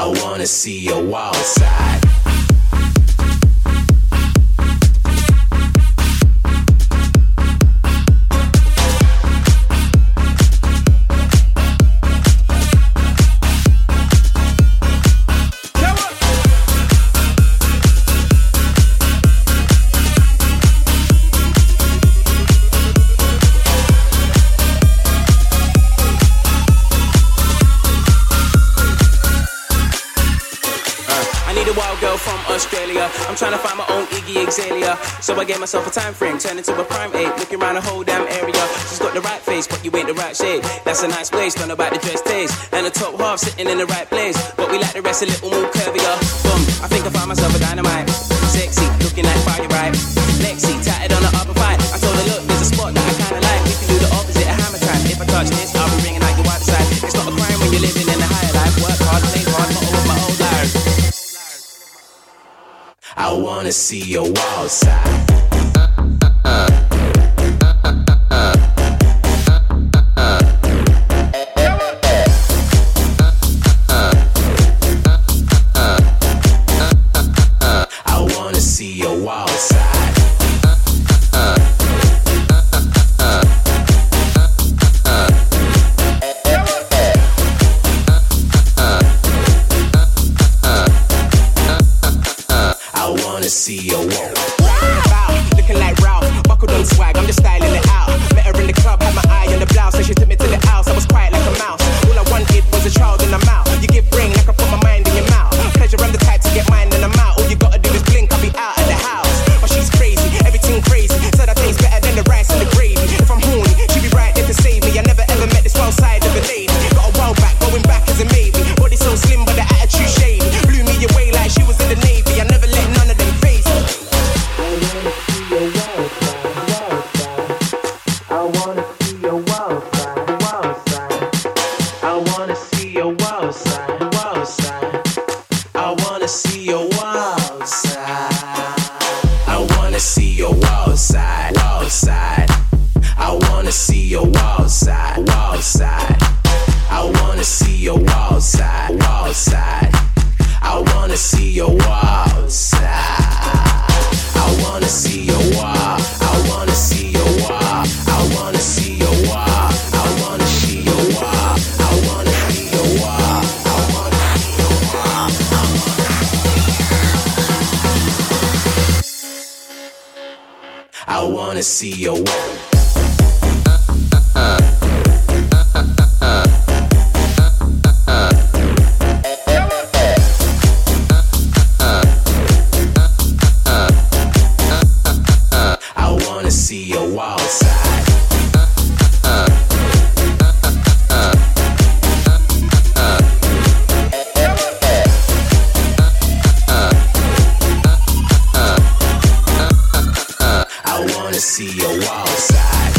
I wanna see your wild side. I'm trying to find my own Iggy Azalea. So I gave myself a time frame, turn into a prime eight, looking around the whole damn area. She's got the right face, but you ain't the right shape. That's a nice waist, don't know about the dress taste. And the top half sitting in the right place, but we like the rest a little more curvier. Boom, I think I found myself a dynamite. Sexy, looking like fire right. Lexi, tatted on the upper I wanna see your wild side. See your I wanna see your wild side, side. I wanna see your side, side. I wanna see your side, side. I wanna see your side. I wanna see your. Wanna see your. see your wild side.